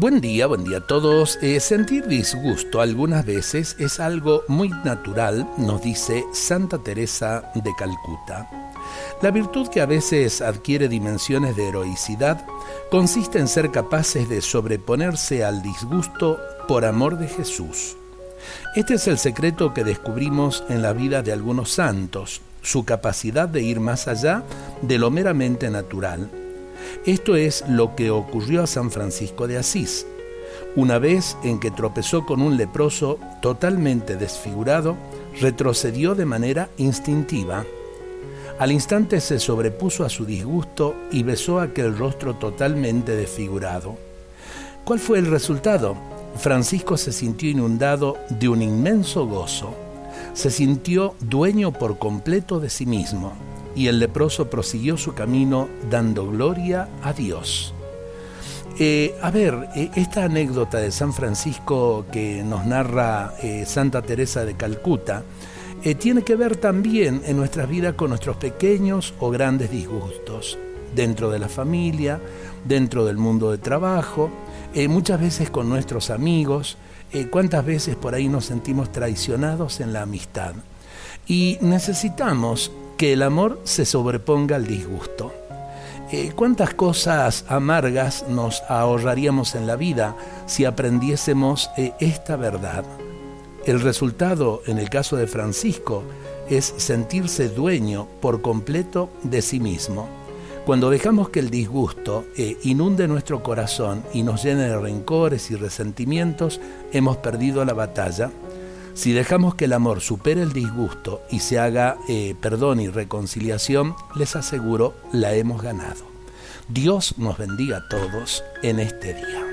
Buen día, buen día a todos. Eh, sentir disgusto algunas veces es algo muy natural, nos dice Santa Teresa de Calcuta. La virtud que a veces adquiere dimensiones de heroicidad consiste en ser capaces de sobreponerse al disgusto por amor de Jesús. Este es el secreto que descubrimos en la vida de algunos santos, su capacidad de ir más allá de lo meramente natural esto es lo que ocurrió a San Francisco de Asís. Una vez en que tropezó con un leproso totalmente desfigurado, retrocedió de manera instintiva. Al instante se sobrepuso a su disgusto y besó aquel rostro totalmente desfigurado. ¿Cuál fue el resultado? Francisco se sintió inundado de un inmenso gozo. Se sintió dueño por completo de sí mismo y el leproso prosiguió su camino dando gloria a Dios. Eh, a ver, eh, esta anécdota de San Francisco que nos narra eh, Santa Teresa de Calcuta tiene que ver también en nuestras vidas con nuestros pequeños o grandes disgustos, dentro de la familia, dentro del mundo de trabajo, muchas veces con nuestros amigos, cuántas veces por ahí nos sentimos traicionados en la amistad. Y necesitamos que el amor se sobreponga al disgusto. Eh, ¿Cuántas cosas amargas nos ahorraríamos en la vida si aprendiésemos eh, esta verdad? El resultado, en el caso de Francisco, es sentirse dueño por completo de sí mismo. Cuando dejamos que el disgusto eh, inunde nuestro corazón y nos llene de rencores y resentimientos, hemos perdido la batalla si dejamos que el amor supere el disgusto y se haga eh, perdón y reconciliación, les aseguro, la hemos ganado. Dios nos bendiga a todos en este día.